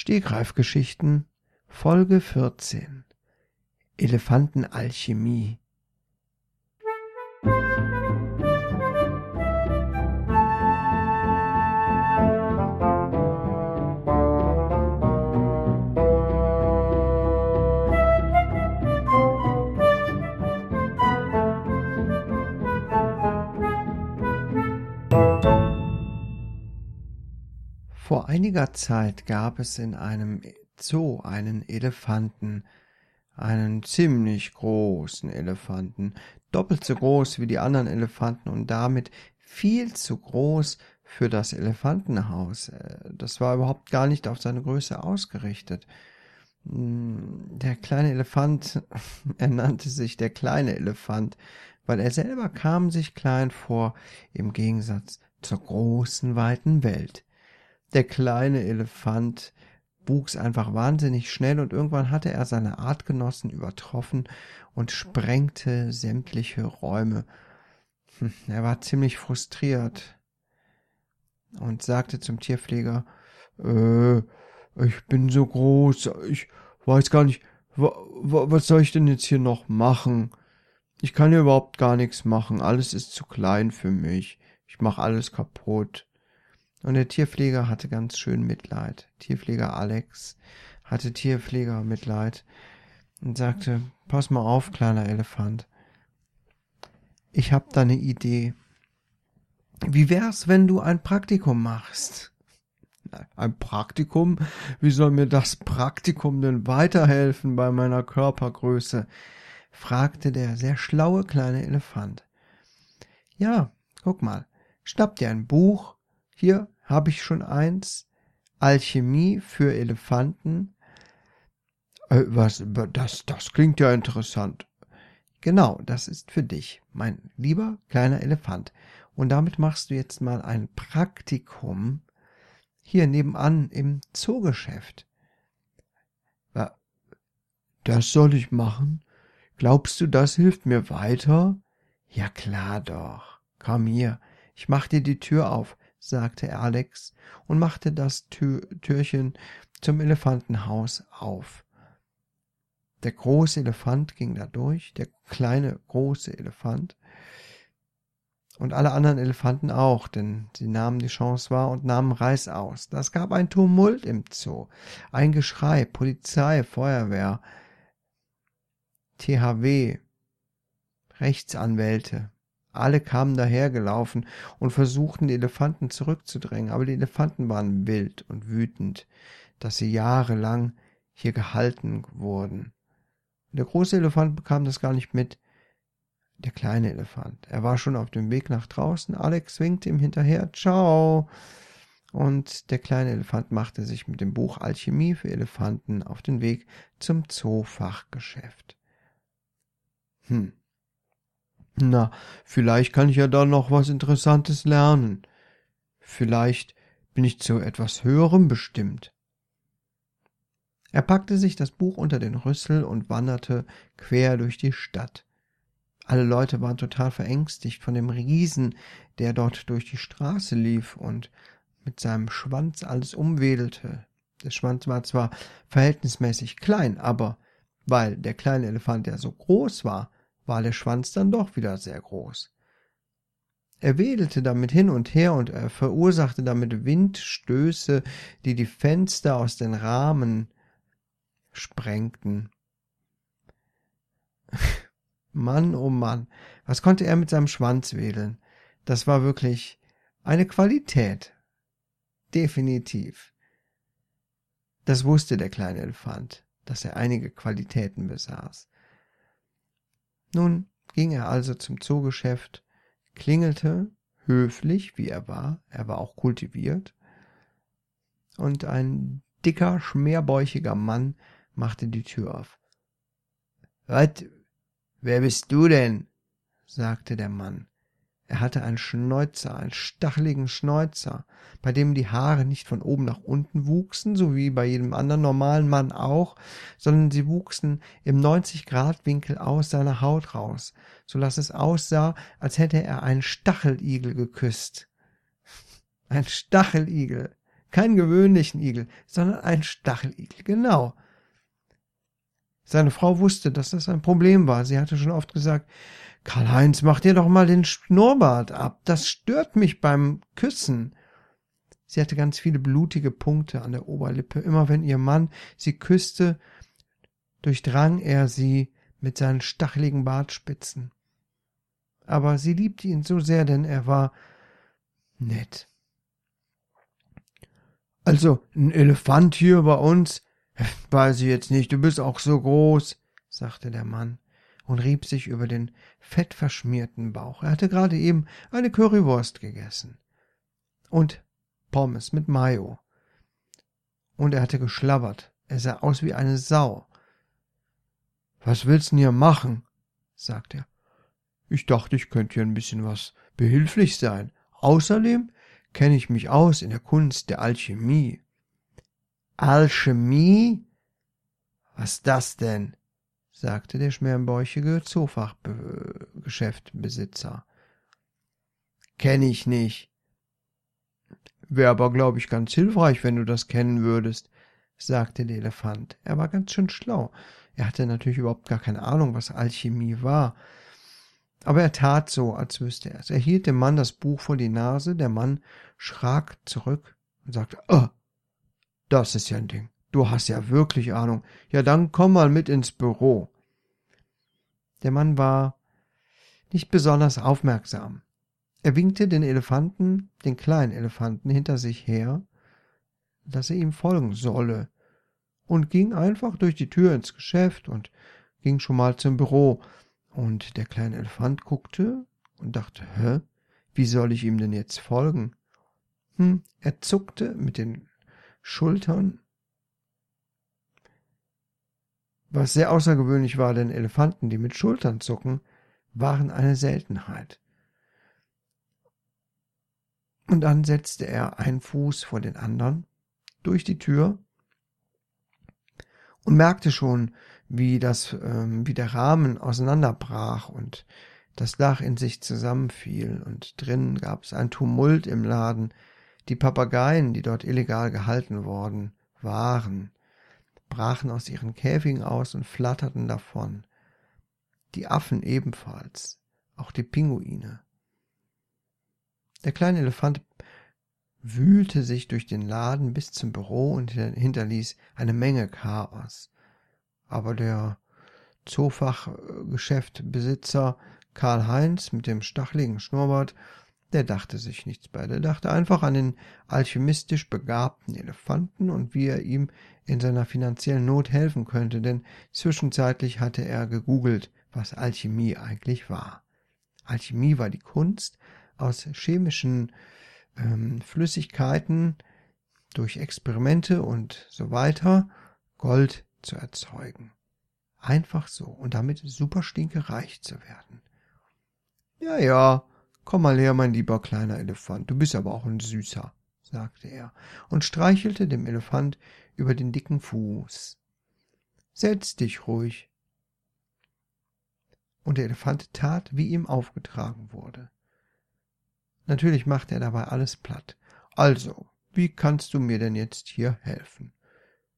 Stegreifgeschichten Folge 14 Elefantenalchemie Einiger Zeit gab es in einem Zoo einen Elefanten, einen ziemlich großen Elefanten, doppelt so groß wie die anderen Elefanten und damit viel zu groß für das Elefantenhaus. Äh, das war überhaupt gar nicht auf seine Größe ausgerichtet. Hm, der kleine Elefant, er nannte sich der kleine Elefant, weil er selber kam sich klein vor, im Gegensatz zur großen, weiten Welt. Der kleine Elefant wuchs einfach wahnsinnig schnell und irgendwann hatte er seine Artgenossen übertroffen und sprengte sämtliche Räume. Hm, er war ziemlich frustriert und sagte zum Tierpfleger, äh, ich bin so groß, ich weiß gar nicht, was soll ich denn jetzt hier noch machen? Ich kann hier überhaupt gar nichts machen, alles ist zu klein für mich, ich mach alles kaputt. Und der Tierpfleger hatte ganz schön Mitleid. Tierpfleger Alex hatte Tierpfleger Mitleid und sagte, pass mal auf, kleiner Elefant. Ich hab da ne Idee. Wie wär's, wenn du ein Praktikum machst? Ein Praktikum? Wie soll mir das Praktikum denn weiterhelfen bei meiner Körpergröße? fragte der sehr schlaue kleine Elefant. Ja, guck mal, schnapp dir ein Buch hier habe ich schon eins. Alchemie für Elefanten. Äh, was, das, das klingt ja interessant. Genau, das ist für dich, mein lieber kleiner Elefant. Und damit machst du jetzt mal ein Praktikum hier nebenan im Zoogeschäft. Das soll ich machen? Glaubst du, das hilft mir weiter? Ja klar doch. Komm hier, ich mach dir die Tür auf sagte Alex und machte das Tür Türchen zum Elefantenhaus auf. Der große Elefant ging da durch, der kleine große Elefant und alle anderen Elefanten auch, denn sie nahmen die Chance wahr und nahmen Reis aus. Das gab ein Tumult im Zoo, ein Geschrei, Polizei, Feuerwehr, THW, Rechtsanwälte, alle kamen dahergelaufen und versuchten, die Elefanten zurückzudrängen, aber die Elefanten waren wild und wütend, dass sie jahrelang hier gehalten wurden. Der große Elefant bekam das gar nicht mit. Der kleine Elefant. Er war schon auf dem Weg nach draußen. Alex winkte ihm hinterher. Ciao. Und der kleine Elefant machte sich mit dem Buch Alchemie für Elefanten auf den Weg zum Zoofachgeschäft. Hm, na, vielleicht kann ich ja da noch was Interessantes lernen. Vielleicht bin ich zu etwas Höherem bestimmt. Er packte sich das Buch unter den Rüssel und wanderte quer durch die Stadt. Alle Leute waren total verängstigt von dem Riesen, der dort durch die Straße lief und mit seinem Schwanz alles umwedelte. Der Schwanz war zwar verhältnismäßig klein, aber weil der kleine Elefant ja so groß war, war der Schwanz dann doch wieder sehr groß. Er wedelte damit hin und her und er verursachte damit Windstöße, die die Fenster aus den Rahmen sprengten. Mann, oh Mann, was konnte er mit seinem Schwanz wedeln? Das war wirklich eine Qualität. Definitiv. Das wusste der kleine Elefant, dass er einige Qualitäten besaß. Nun ging er also zum Zoogeschäft, klingelte, höflich, wie er war, er war auch kultiviert, und ein dicker, schmerbäuchiger Mann machte die Tür auf. Was? Wer bist du denn? sagte der Mann. Er hatte einen Schnäuzer, einen stacheligen Schnäuzer, bei dem die Haare nicht von oben nach unten wuchsen, so wie bei jedem anderen normalen Mann auch, sondern sie wuchsen im 90-Grad-Winkel aus seiner Haut raus, so dass es aussah, als hätte er einen Stacheligel geküsst. Ein Stacheligel. keinen gewöhnlichen Igel, sondern einen Stacheligel, genau. Seine Frau wusste, dass das ein Problem war. Sie hatte schon oft gesagt, Karl-Heinz, mach dir doch mal den Schnurrbart ab. Das stört mich beim Küssen. Sie hatte ganz viele blutige Punkte an der Oberlippe. Immer wenn ihr Mann sie küsste, durchdrang er sie mit seinen stacheligen Bartspitzen. Aber sie liebte ihn so sehr, denn er war nett. Also, ein Elefant hier bei uns? Weiß ich jetzt nicht, du bist auch so groß, sagte der Mann und rieb sich über den fettverschmierten Bauch. Er hatte gerade eben eine Currywurst gegessen. Und Pommes mit Mayo. Und er hatte geschlabbert. Er sah aus wie eine Sau. Was willst du denn hier machen? sagte er. Ich dachte, ich könnte hier ein bisschen was behilflich sein. Außerdem kenne ich mich aus in der Kunst der Alchemie. Alchemie? Was das denn? sagte der schmerbäuchige Zoofachgeschäftbesitzer. Kenn ich nicht. Wäre aber, glaube ich, ganz hilfreich, wenn du das kennen würdest, sagte der Elefant. Er war ganz schön schlau. Er hatte natürlich überhaupt gar keine Ahnung, was Alchemie war. Aber er tat so, als wüsste er es. Er hielt dem Mann das Buch vor die Nase, der Mann schrak zurück und sagte, oh, das ist ja ein Ding. Du hast ja wirklich Ahnung. Ja, dann komm mal mit ins Büro. Der Mann war nicht besonders aufmerksam. Er winkte den Elefanten, den kleinen Elefanten, hinter sich her, dass er ihm folgen solle, und ging einfach durch die Tür ins Geschäft und ging schon mal zum Büro. Und der kleine Elefant guckte und dachte, hä, wie soll ich ihm denn jetzt folgen? Hm, er zuckte mit den Schultern was sehr außergewöhnlich war, denn Elefanten, die mit Schultern zucken, waren eine Seltenheit. Und dann setzte er einen Fuß vor den anderen durch die Tür und merkte schon, wie das, ähm, wie der Rahmen auseinanderbrach und das Dach in sich zusammenfiel und drinnen gab es ein Tumult im Laden. Die Papageien, die dort illegal gehalten worden waren, brachen aus ihren Käfigen aus und flatterten davon. Die Affen ebenfalls, auch die Pinguine. Der kleine Elefant wühlte sich durch den Laden bis zum Büro und hinterließ eine Menge Chaos. Aber der Zoofachgeschäftbesitzer Karl Heinz mit dem stacheligen Schnurrbart der dachte sich nichts bei, der dachte einfach an den alchemistisch begabten Elefanten und wie er ihm in seiner finanziellen Not helfen könnte, denn zwischenzeitlich hatte er gegoogelt, was Alchemie eigentlich war. Alchemie war die Kunst, aus chemischen ähm, Flüssigkeiten durch Experimente und so weiter Gold zu erzeugen. Einfach so und damit super stinkereich zu werden. Ja, ja, Komm mal her, mein lieber kleiner Elefant, du bist aber auch ein Süßer, sagte er und streichelte dem Elefant über den dicken Fuß. Setz dich ruhig. Und der Elefant tat, wie ihm aufgetragen wurde. Natürlich machte er dabei alles platt. Also, wie kannst du mir denn jetzt hier helfen?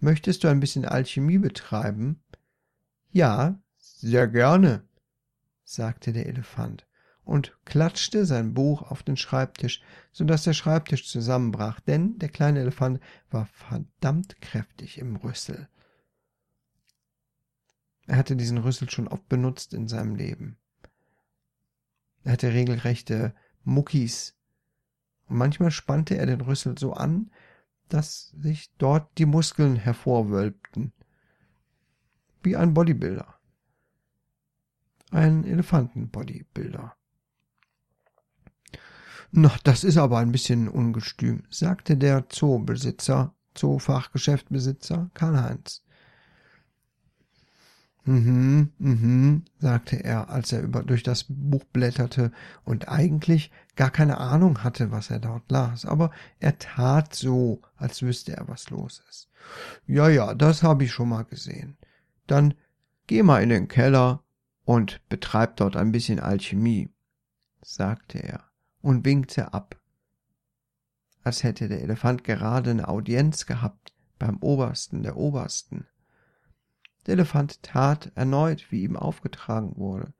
Möchtest du ein bisschen Alchemie betreiben? Ja, sehr gerne, sagte der Elefant und klatschte sein Buch auf den Schreibtisch, so dass der Schreibtisch zusammenbrach, denn der kleine Elefant war verdammt kräftig im Rüssel. Er hatte diesen Rüssel schon oft benutzt in seinem Leben. Er hatte regelrechte Muckis, und manchmal spannte er den Rüssel so an, dass sich dort die Muskeln hervorwölbten, wie ein Bodybuilder. Ein Elefantenbodybuilder. Na, das ist aber ein bisschen ungestüm, sagte der Zoobesitzer, Zoofachgeschäftbesitzer Karl-Heinz. Mhm, mhm, sagte er, als er über, durch das Buch blätterte und eigentlich gar keine Ahnung hatte, was er dort las, aber er tat so, als wüsste er, was los ist. Ja, ja, das habe ich schon mal gesehen. Dann geh mal in den Keller und betreib dort ein bisschen Alchemie, sagte er und winkte ab. als hätte der Elefant gerade eine Audienz gehabt beim Obersten der Obersten. Der Elefant tat erneut, wie ihm aufgetragen wurde.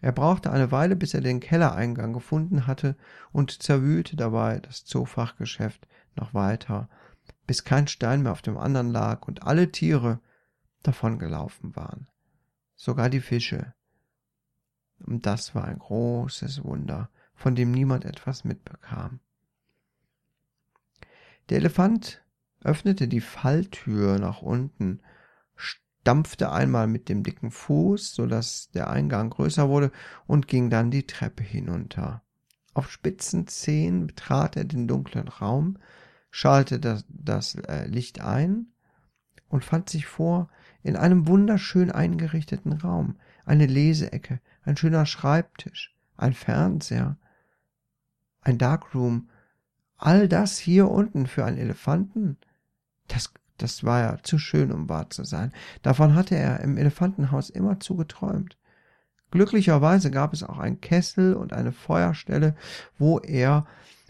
Er brauchte eine Weile, bis er den Kellereingang gefunden hatte und zerwühlte dabei das Zoofachgeschäft noch weiter, bis kein Stein mehr auf dem anderen lag und alle Tiere davongelaufen waren, sogar die Fische. Und das war ein großes Wunder, von dem niemand etwas mitbekam. Der Elefant öffnete die Falltür nach unten, stampfte einmal mit dem dicken Fuß, so dass der Eingang größer wurde, und ging dann die Treppe hinunter. Auf spitzen Zehen betrat er den dunklen Raum, schaltete das, das äh, Licht ein und fand sich vor in einem wunderschön eingerichteten Raum, eine Leseecke, ein schöner Schreibtisch, ein Fernseher, ein Darkroom, all das hier unten für einen Elefanten, das, das war ja zu schön, um wahr zu sein. Davon hatte er im Elefantenhaus immer zu geträumt. Glücklicherweise gab es auch einen Kessel und eine Feuerstelle, wo er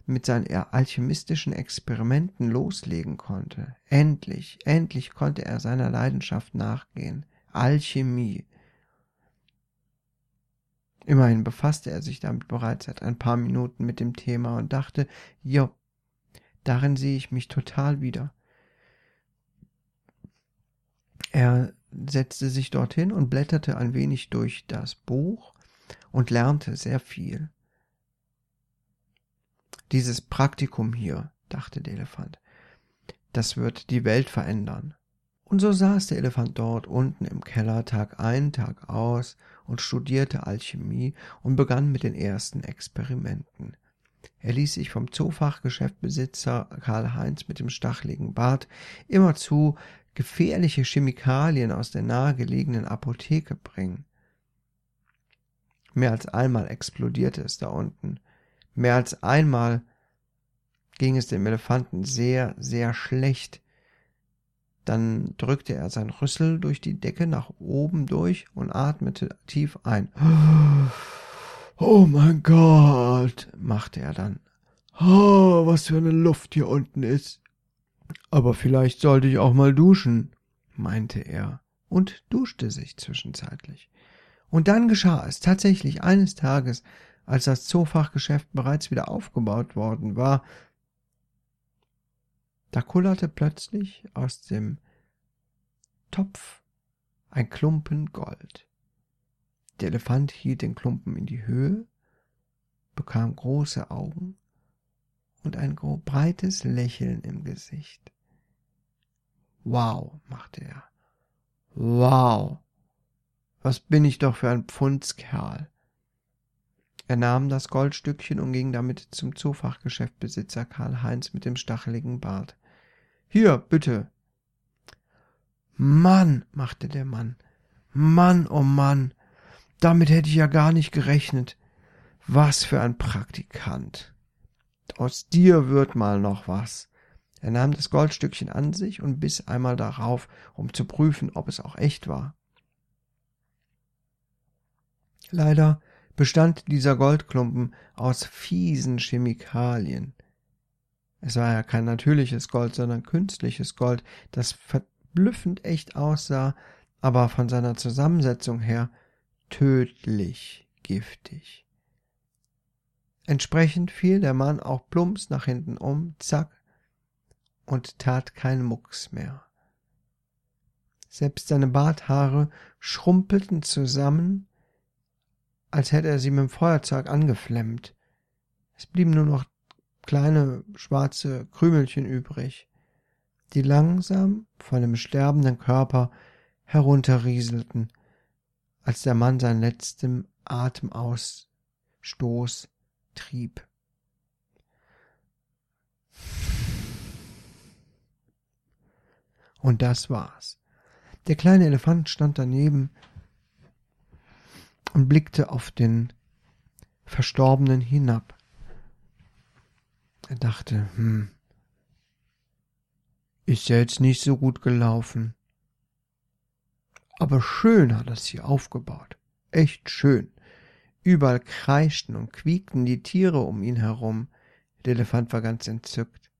mit seinen alchemistischen Experimenten loslegen konnte. Endlich, endlich konnte er seiner Leidenschaft nachgehen. Alchemie. Immerhin befasste er sich damit bereits seit ein paar Minuten mit dem Thema und dachte, jo, darin sehe ich mich total wieder. Er setzte sich dorthin und blätterte ein wenig durch das Buch und lernte sehr viel. Dieses Praktikum hier, dachte der Elefant, das wird die Welt verändern. Und so saß der Elefant dort unten im Keller Tag ein, Tag aus und studierte Alchemie und begann mit den ersten Experimenten. Er ließ sich vom Zoofachgeschäftbesitzer Karl Heinz mit dem stacheligen Bart immerzu gefährliche Chemikalien aus der nahegelegenen Apotheke bringen. Mehr als einmal explodierte es da unten. Mehr als einmal ging es dem Elefanten sehr, sehr schlecht. Dann drückte er sein Rüssel durch die Decke nach oben durch und atmete tief ein. Oh mein Gott, machte er dann. Oh, was für eine Luft hier unten ist. Aber vielleicht sollte ich auch mal duschen, meinte er und duschte sich zwischenzeitlich. Und dann geschah es tatsächlich eines Tages, als das Zoofachgeschäft bereits wieder aufgebaut worden war, da kullerte plötzlich aus dem Topf ein Klumpen Gold. Der Elefant hielt den Klumpen in die Höhe, bekam große Augen und ein breites Lächeln im Gesicht. Wow, machte er. Wow. Was bin ich doch für ein Pfundskerl. Er nahm das Goldstückchen und ging damit zum Zoofachgeschäftbesitzer Karl Heinz mit dem stacheligen Bart. Hier, bitte. Mann, machte der Mann. Mann, oh Mann. Damit hätte ich ja gar nicht gerechnet. Was für ein Praktikant. Aus dir wird mal noch was. Er nahm das Goldstückchen an sich und biss einmal darauf, um zu prüfen, ob es auch echt war. Leider bestand dieser Goldklumpen aus fiesen Chemikalien. Es war ja kein natürliches Gold, sondern künstliches Gold, das verblüffend echt aussah, aber von seiner Zusammensetzung her tödlich giftig. Entsprechend fiel der Mann auch plumps nach hinten um, zack, und tat keinen Mucks mehr. Selbst seine Barthaare schrumpelten zusammen als hätte er sie mit dem Feuerzeug angeflemmt. Es blieben nur noch kleine schwarze Krümelchen übrig, die langsam von dem sterbenden Körper herunterrieselten, als der Mann seinen letzten Atemausstoß trieb. Und das war's. Der kleine Elefant stand daneben, und blickte auf den Verstorbenen hinab. Er dachte, hm, ist ja jetzt nicht so gut gelaufen. Aber schön hat es hier aufgebaut. Echt schön. Überall kreischten und quiekten die Tiere um ihn herum. Der Elefant war ganz entzückt.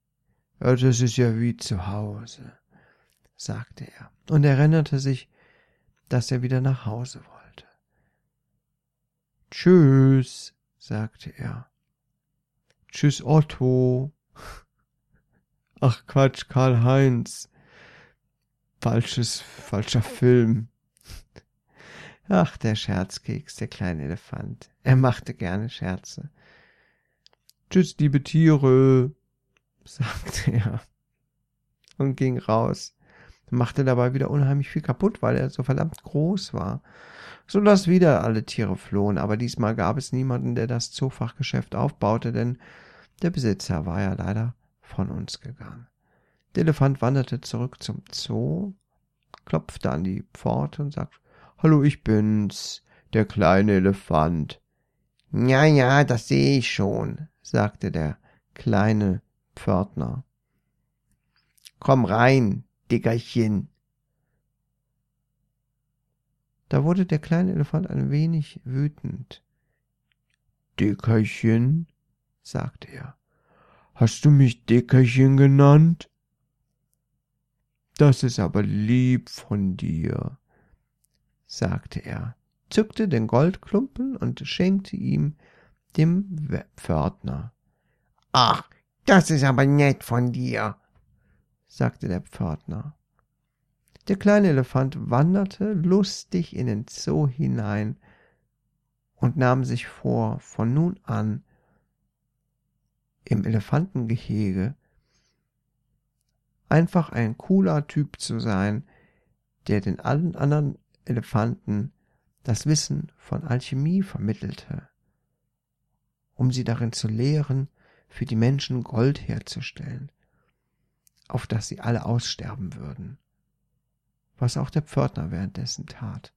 Ja, das ist ja wie zu Hause, sagte er und erinnerte sich, dass er wieder nach Hause wollte. Tschüss, sagte er. Tschüss, Otto. Ach Quatsch, Karl-Heinz. Falsches, falscher Film. Ach, der Scherzkeks, der kleine Elefant. Er machte gerne Scherze. Tschüss, liebe Tiere, sagte er und ging raus. Machte dabei wieder unheimlich viel kaputt, weil er so verdammt groß war. So dass wieder alle Tiere flohen, aber diesmal gab es niemanden, der das Zoofachgeschäft aufbaute, denn der Besitzer war ja leider von uns gegangen. Der Elefant wanderte zurück zum Zoo, klopfte an die Pforte und sagte, Hallo, ich bin's, der kleine Elefant. Ja, ja, das sehe ich schon, sagte der kleine Pförtner. Komm rein, Dickerchen. Da wurde der kleine Elefant ein wenig wütend. Dickerchen, sagte er, hast du mich Dickerchen genannt? Das ist aber lieb von dir, sagte er, zückte den Goldklumpen und schenkte ihm dem Pförtner. Ach, das ist aber nett von dir, sagte der Pförtner. Der kleine Elefant wanderte lustig in den Zoo hinein und nahm sich vor, von nun an im Elefantengehege einfach ein cooler Typ zu sein, der den allen anderen Elefanten das Wissen von Alchemie vermittelte, um sie darin zu lehren, für die Menschen Gold herzustellen, auf das sie alle aussterben würden, was auch der Pförtner währenddessen tat.